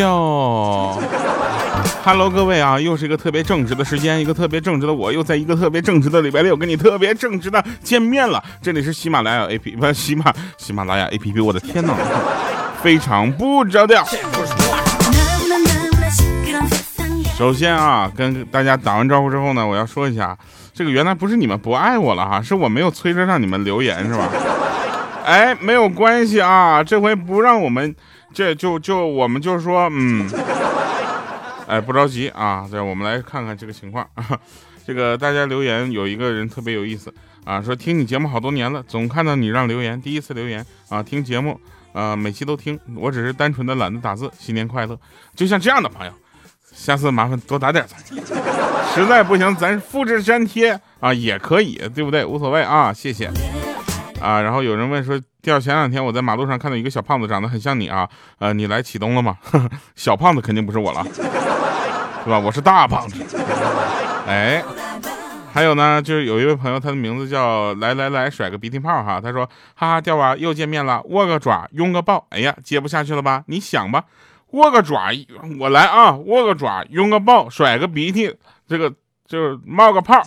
哟，Hello，各位啊，又是一个特别正直的时间，一个特别正直的我，又在一个特别正直的礼拜六跟你特别正直的见面了。这里是喜马拉雅 A P P，不，喜马喜马拉雅 A P P，我的天哪，非常不着调。首先啊，跟大家打完招呼之后呢，我要说一下，这个原来不是你们不爱我了哈，是我没有催着让你们留言是吧？哎，没有关系啊，这回不让我们，这就就我们就说，嗯，哎，不着急啊，对，我们来看看这个情况啊。这个大家留言有一个人特别有意思啊，说听你节目好多年了，总看到你让留言，第一次留言啊，听节目啊，每期都听，我只是单纯的懒得打字，新年快乐。就像这样的朋友。下次麻烦多打点咱，实在不行咱复制粘贴啊也可以，对不对？无所谓啊，谢谢啊。然后有人问说，第二前两天我在马路上看到一个小胖子，长得很像你啊，呃，你来启东了吗？小胖子肯定不是我了，是吧？我是大胖子。哎，还有呢，就是有一位朋友，他的名字叫来来来甩个鼻涕泡哈，他说哈哈掉娃又见面了，握个爪拥个抱，哎呀接不下去了吧？你想吧。握个爪，我来啊！握个爪，拥个抱，甩个鼻涕，这个就是冒个泡。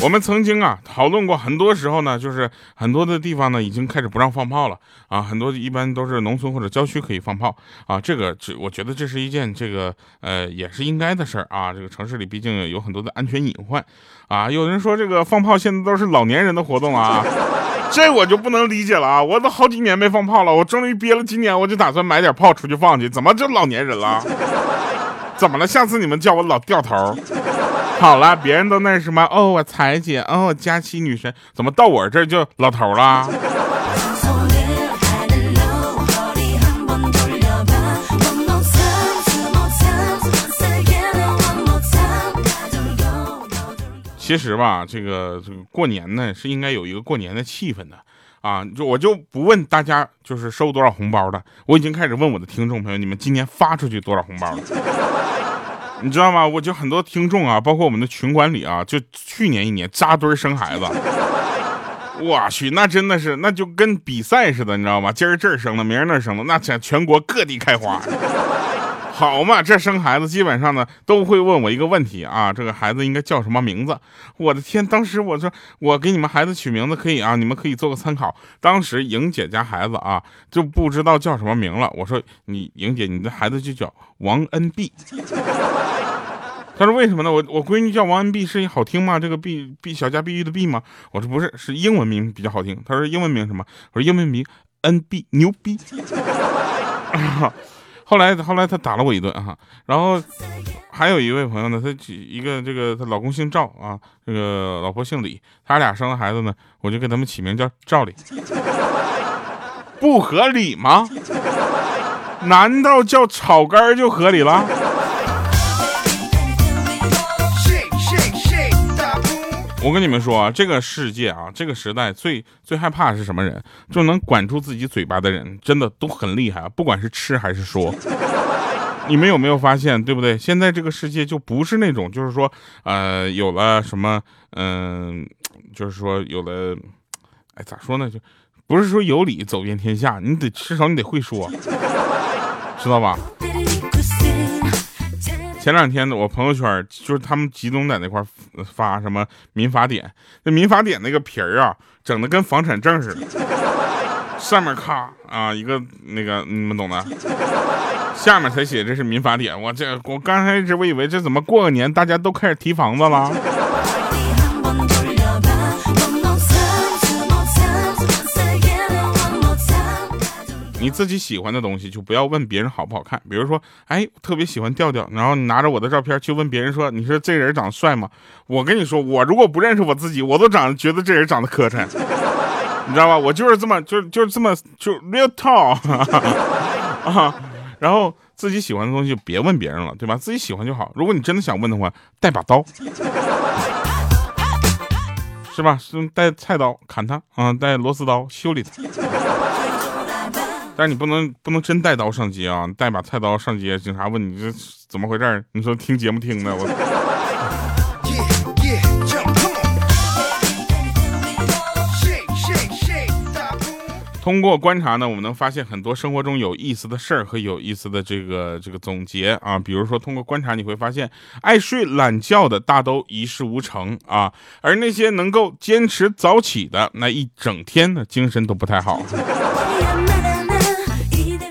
我们曾经啊讨论过很多时候呢，就是很多的地方呢已经开始不让放炮了啊，很多一般都是农村或者郊区可以放炮啊，这个这我觉得这是一件这个呃也是应该的事儿啊，这个城市里毕竟有很多的安全隐患啊，有人说这个放炮现在都是老年人的活动啊，这我就不能理解了啊，我都好几年没放炮了，我终于憋了今年我就打算买点炮出去放去，怎么就老年人了？怎么了？下次你们叫我老掉头。好了，别人都那什么哦，我彩姐哦，佳期女神，怎么到我这就老头了？其实吧，这个这个过年呢是应该有一个过年的气氛的啊，就我就不问大家就是收多少红包的，我已经开始问我的听众朋友，你们今年发出去多少红包了？你知道吗？我就很多听众啊，包括我们的群管理啊，就去年一年扎堆生孩子，我去，那真的是那就跟比赛似的，你知道吗？今儿这儿生了，明儿那儿生了，那全全国各地开花。好嘛，这生孩子基本上呢都会问我一个问题啊，这个孩子应该叫什么名字？我的天，当时我说我给你们孩子取名字可以啊，你们可以做个参考。当时莹姐家孩子啊就不知道叫什么名了，我说你莹姐，你的孩子就叫王恩碧。他说为什么呢？我我闺女叫王恩碧是好听吗？这个碧碧小家碧玉的碧吗？我说不是，是英文名比较好听。他说英文名什么？我说英文名恩碧牛逼。后来，后来他打了我一顿哈，然后还有一位朋友呢，他一个这个他老公姓赵啊，这个老婆姓李，他俩生的孩子呢，我就给他们起名叫赵李，不合理吗？难道叫草根就合理了？我跟你们说啊，这个世界啊，这个时代最最害怕是什么人？就能管住自己嘴巴的人，真的都很厉害啊！不管是吃还是说，你们有没有发现，对不对？现在这个世界就不是那种，就是说，呃，有了什么，嗯，就是说有了，哎，咋说呢？就不是说有理走遍天下，你得至少你得会说，知道吧？前两天，我朋友圈就是他们集中在那块发什么民法典，那民法典那个皮儿啊，整的跟房产证似的，上面咔啊一个那个你们懂的，下面才写这是民法典。我这我刚开始我以为这怎么过个年大家都开始提房子了。你自己喜欢的东西就不要问别人好不好看。比如说，哎，特别喜欢调调，然后你拿着我的照片去问别人说：“你说这人长得帅吗？”我跟你说，我如果不认识我自己，我都长得觉得这人长得磕碜，你知道吧？我就是这么，就 就是这么，就 real tall 啊。然后自己喜欢的东西就别问别人了，对吧？自己喜欢就好。如果你真的想问的话，带把刀，是吧？是带菜刀砍他啊，带螺丝刀修理他。但是你不能不能真带刀上街啊！带把菜刀上街，警察问你这怎么回事你说听节目听的我。通过观察呢，我们能发现很多生活中有意思的事儿和有意思的这个这个总结啊。比如说，通过观察你会发现，爱睡懒觉的大都一事无成啊，而那些能够坚持早起的，那一整天的精神都不太好。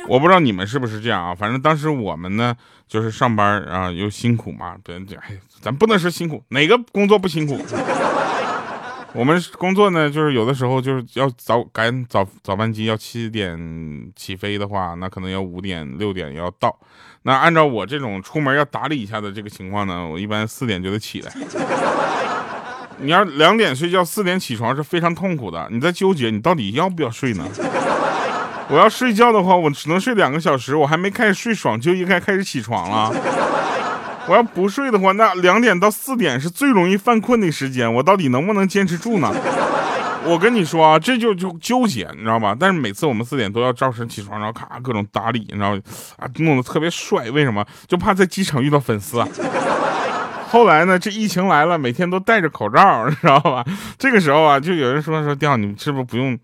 我不知道你们是不是这样啊？反正当时我们呢，就是上班啊又辛苦嘛，别这哎，咱不能说辛苦，哪个工作不辛苦？我们工作呢，就是有的时候就是要早赶早早班机，要七点起飞的话，那可能要五点六点要到。那按照我这种出门要打理一下的这个情况呢，我一般四点就得起来。你要两点睡觉，四点起床是非常痛苦的。你在纠结你到底要不要睡呢？我要睡觉的话，我只能睡两个小时，我还没开始睡爽就应该开始起床了。我要不睡的话，那两点到四点是最容易犯困的时间，我到底能不能坚持住呢？我跟你说啊，这就就纠结，你知道吧？但是每次我们四点都要照常起床，然后咔各种打理，你知道啊，弄得特别帅。为什么？就怕在机场遇到粉丝啊。后来呢，这疫情来了，每天都戴着口罩，你知道吧？这个时候啊，就有人说说，调你是不是不用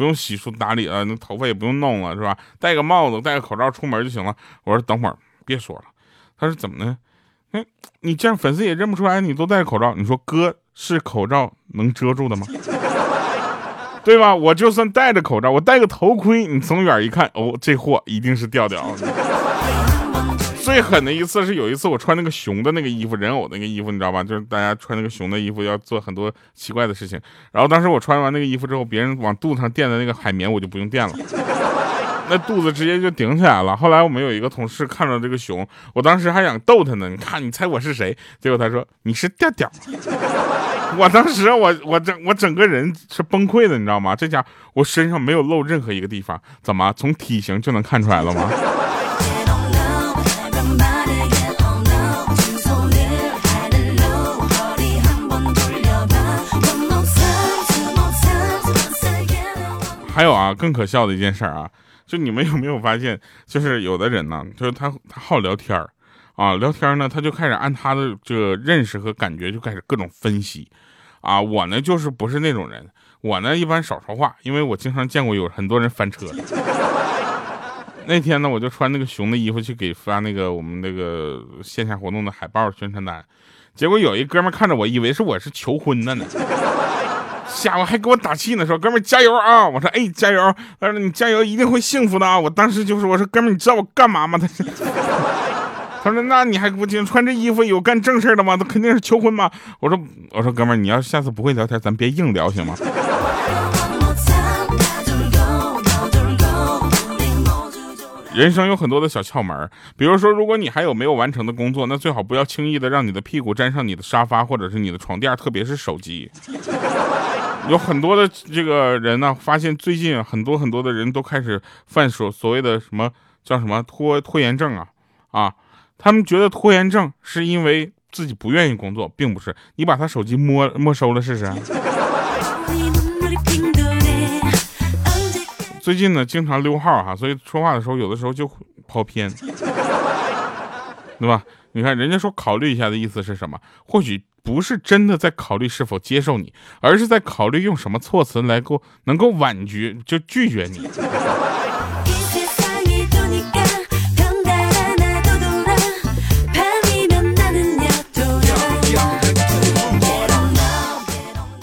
不用洗漱打理了？那头发也不用弄了，是吧？戴个帽子，戴个口罩出门就行了。我说等会儿别说了。他说怎么呢？哎，你这样粉丝也认不出来，你都戴口罩。你说哥是口罩能遮住的吗？对吧？我就算戴着口罩，我戴个头盔，你从远一看，哦，这货一定是调调。最狠的一次是有一次我穿那个熊的那个衣服，人偶那个衣服，你知道吧？就是大家穿那个熊的衣服要做很多奇怪的事情。然后当时我穿完那个衣服之后，别人往肚子上垫的那个海绵，我就不用垫了。那肚子直接就顶起来了。后来我们有一个同事看到这个熊，我当时还想逗他呢。你看，你猜我是谁？结果他说你是调调。我当时我我整我整个人是崩溃的，你知道吗？这家我身上没有露任何一个地方，怎么从体型就能看出来了吗？还有啊，更可笑的一件事啊。就你们有没有发现，就是有的人呢，就是他他好聊天，啊，聊天呢，他就开始按他的这个认识和感觉就开始各种分析，啊，我呢就是不是那种人，我呢一般少说话，因为我经常见过有很多人翻车。那天呢，我就穿那个熊的衣服去给发那个我们那个线下活动的海报宣传单，结果有一哥们看着我，以为是我是求婚的呢。下午还给我打气呢，说哥们加油啊！我说哎加油，他说你加油一定会幸福的啊！我当时就是我说哥们你知道我干嘛吗？他说 他说那你还不行穿这衣服有干正事的吗？那肯定是求婚吗？我说我说哥们你要下次不会聊天，咱别硬聊行吗？人生有很多的小窍门，比如说如果你还有没有完成的工作，那最好不要轻易的让你的屁股沾上你的沙发或者是你的床垫，特别是手机。有很多的这个人呢，发现最近很多很多的人都开始犯所所谓的什么叫什么拖拖延症啊啊，他们觉得拖延症是因为自己不愿意工作，并不是。你把他手机没没收了试试。最近呢，经常溜号哈，所以说话的时候有的时候就跑偏，对吧？你看人家说考虑一下的意思是什么？或许。不是真的在考虑是否接受你，而是在考虑用什么措辞来够能够婉拒就拒绝你。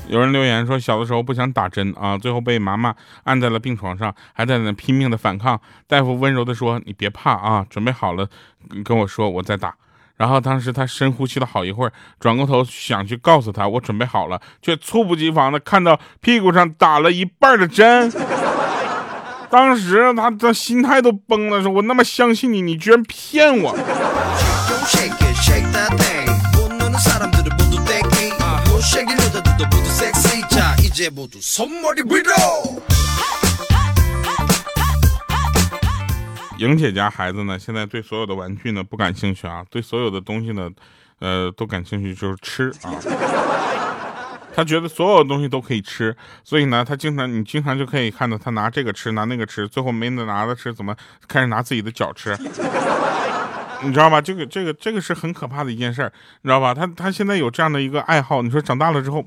有人留言说，小的时候不想打针啊，最后被妈妈按在了病床上，还在那拼命的反抗。大夫温柔的说：“你别怕啊，准备好了跟我说，我再打。”然后当时他深呼吸了好一会儿，转过头想去告诉他我准备好了，却猝不及防的看到屁股上打了一半的针。当时他的心态都崩了，说我那么相信你，你居然骗我。莹姐家孩子呢，现在对所有的玩具呢不感兴趣啊，对所有的东西呢，呃，都感兴趣就是吃啊。他觉得所有东西都可以吃，所以呢，他经常你经常就可以看到他拿这个吃，拿那个吃，最后没得拿的吃，怎么开始拿自己的脚吃？你知道吧？这个这个这个是很可怕的一件事儿，你知道吧？他他现在有这样的一个爱好，你说长大了之后，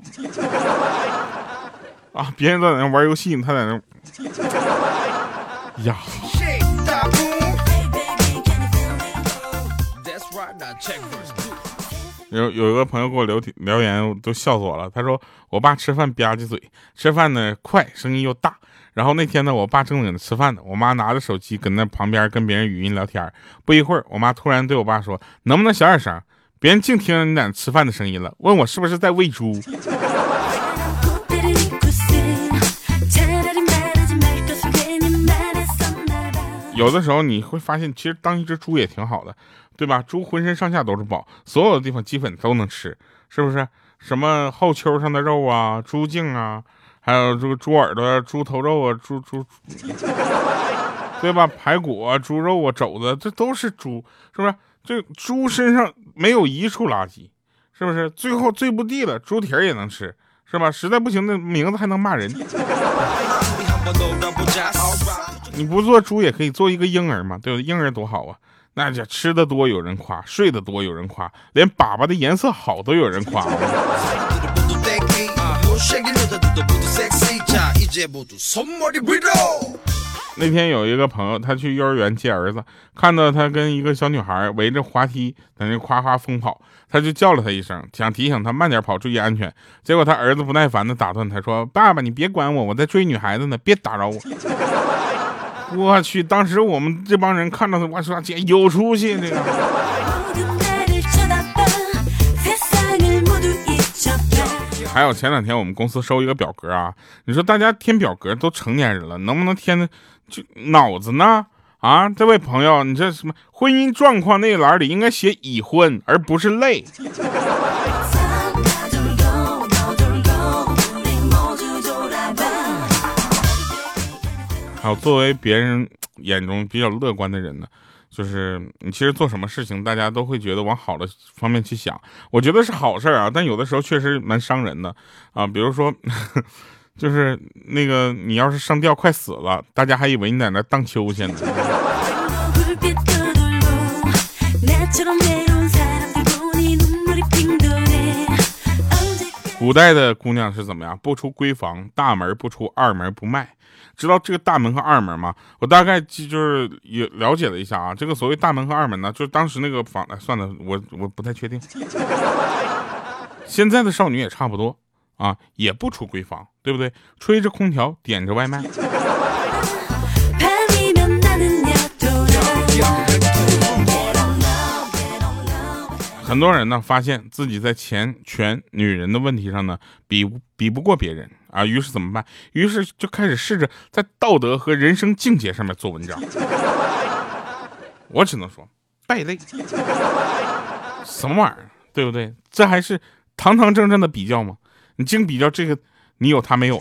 啊，别人都在那玩游戏，他在那。呀。有有一个朋友给我留留言，都笑死我了。他说我爸吃饭吧唧嘴，吃饭呢快，声音又大。然后那天呢，我爸正在吃饭呢，我妈拿着手机跟那旁边跟别人语音聊天。不一会儿，我妈突然对我爸说：“能不能小点声？别人净听着你在吃饭的声音了。”问我是不是在喂猪。有的时候你会发现，其实当一只猪也挺好的，对吧？猪浑身上下都是宝，所有的地方基本都能吃，是不是？什么后丘上的肉啊，猪颈啊，还有这个猪耳朵、猪头肉啊，猪猪，对吧？排骨啊，猪肉啊，肘子，这都是猪，是不是？这猪身上没有一处垃圾，是不是？最后最不地了，猪蹄儿也能吃，是吧？实在不行，那名字还能骂人。你不做猪也可以做一个婴儿嘛，对吧？婴儿多好啊，那家吃的多有人夸，睡得多有人夸，连粑粑的颜色好都有人夸。那天有一个朋友，他去幼儿园接儿子，看到他跟一个小女孩围着滑梯在那夸夸疯跑，他就叫了他一声，想提醒他慢点跑，注意安全。结果他儿子不耐烦的打断他说：“爸爸，你别管我，我在追女孩子呢，别打扰我。”我去！当时我们这帮人看到他，我说姐有出息这个。还有前两天我们公司收一个表格啊，你说大家填表格都成年人了，能不能填的就脑子呢？啊，这位朋友，你这什么婚姻状况那栏里应该写已婚，而不是累。还有作为别人眼中比较乐观的人呢，就是你其实做什么事情，大家都会觉得往好的方面去想。我觉得是好事啊，但有的时候确实蛮伤人的啊。比如说，就是那个你要是上吊快死了，大家还以为你在那荡秋千呢。古代的姑娘是怎么样？不出闺房，大门不出，二门不迈。知道这个大门和二门吗？我大概就是也了解了一下啊。这个所谓大门和二门呢，就是当时那个房，哎算了，我我不太确定。现在的少女也差不多啊，也不出闺房，对不对？吹着空调，点着外卖。很多人呢，发现自己在钱、权、女人的问题上呢，比比不过别人啊，于是怎么办？于是就开始试着在道德和人生境界上面做文章。我只能说，败类，什么玩意儿，对不对？这还是堂堂正正的比较吗？你净比较这个，你有他没有？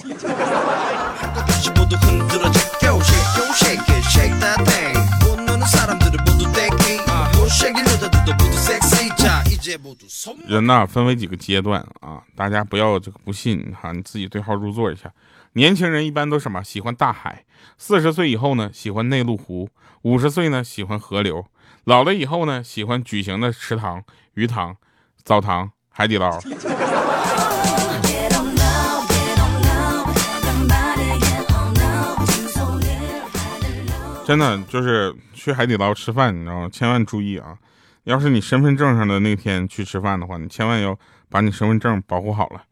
人呐，分为几个阶段啊，大家不要这个不信哈，你自己对号入座一下。年轻人一般都什么喜欢大海，四十岁以后呢喜欢内陆湖，五十岁呢喜欢河流，老了以后呢喜欢矩形的池塘、鱼塘、澡堂、海底捞。真的就是去海底捞吃饭，你知道吗？千万注意啊！要是你身份证上的那天去吃饭的话，你千万要把你身份证保护好了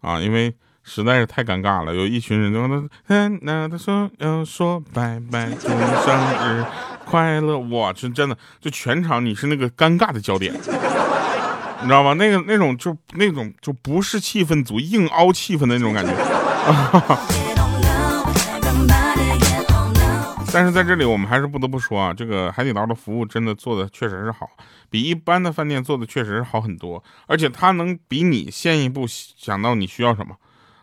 啊，因为实在是太尴尬了。有一群人就说：“嗯，那他说要说拜拜，祝你生日快乐。”我去，真的就全场你是那个尴尬的焦点，你知道吗？那个那种就那种就不是气氛组硬凹气氛的那种感觉。但是在这里，我们还是不得不说啊，这个海底捞的服务真的做的确实是好，比一般的饭店做的确实是好很多，而且它能比你先一步想到你需要什么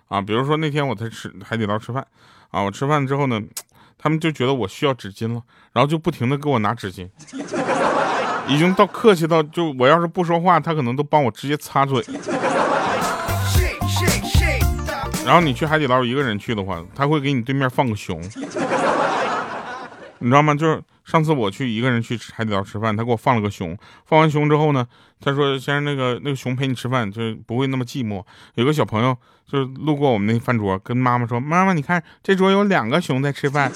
啊。比如说那天我在吃海底捞吃饭啊，我吃饭之后呢，他们就觉得我需要纸巾了，然后就不停的给我拿纸巾，已经到客气到就我要是不说话，他可能都帮我直接擦嘴。然后你去海底捞一个人去的话，他会给你对面放个熊。你知道吗？就是上次我去一个人去海底捞吃饭，他给我放了个熊。放完熊之后呢，他说：“先生，那个那个熊陪你吃饭，就不会那么寂寞。”有个小朋友就是路过我们那饭桌，跟妈妈说：“妈妈，你看这桌有两个熊在吃饭。”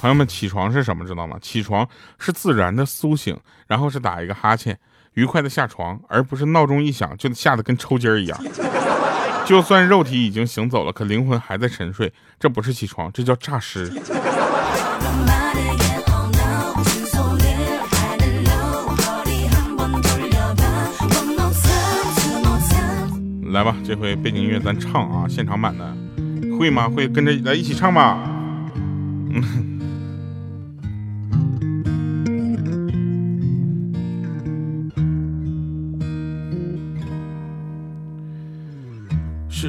朋友们，起床是什么？知道吗？起床是自然的苏醒，然后是打一个哈欠，愉快的下床，而不是闹钟一响就吓得跟抽筋儿一样。就算肉体已经行走了，可灵魂还在沉睡，这不是起床，这叫诈尸。来吧，这回背景音乐咱唱啊，现场版的，会吗？会跟着来一起唱吧。嗯。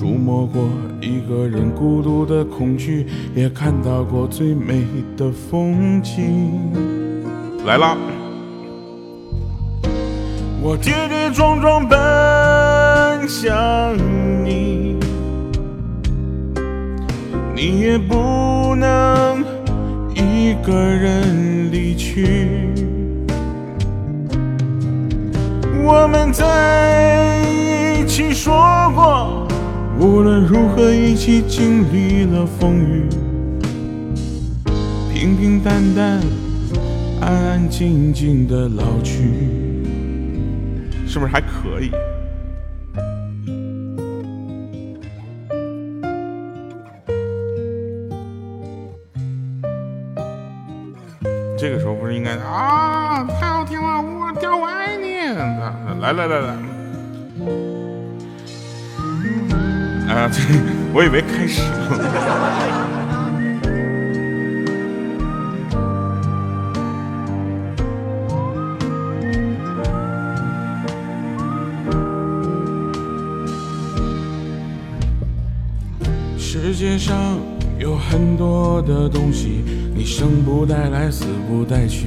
触摸过一个人孤独的恐惧，也看到过最美的风景。来啦！我跌跌撞撞奔。向你，你也不能一个人离去。我们在一起说过，无论如何一起经历了风雨，平平淡淡，安安静静的老去，是不是还可以？这个时候不是应该啊，太好听了，我掉我爱你，来来来来，啊，这我以为开始了。世界上有很多的东西。你生不带来，死不带去。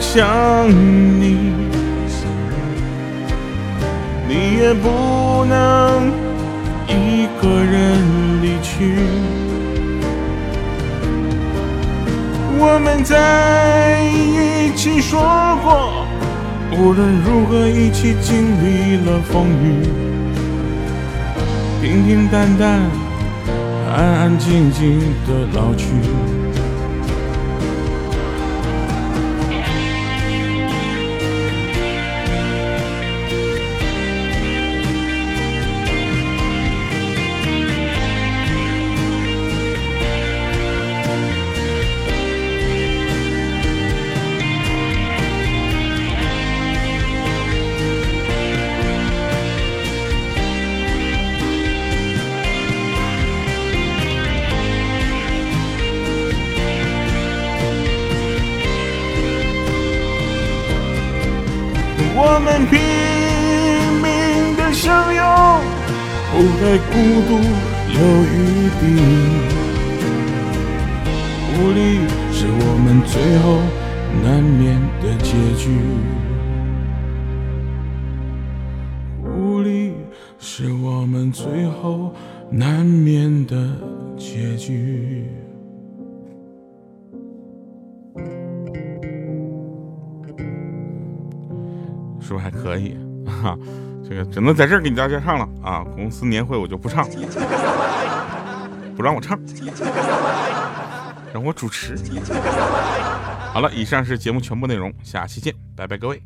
想你，你也不能一个人离去。我们在一起说过，无论如何一起经历了风雨，平平淡淡，安安静静的老去。孤独留余地。无力是我们最后难免的结局。无力是我们最后难免的结局。是不是还可以？哈，只能在这儿给大家唱了啊！公司年会我就不唱，不让我唱，让我主持。好了，以上是节目全部内容，下期见，拜拜各位。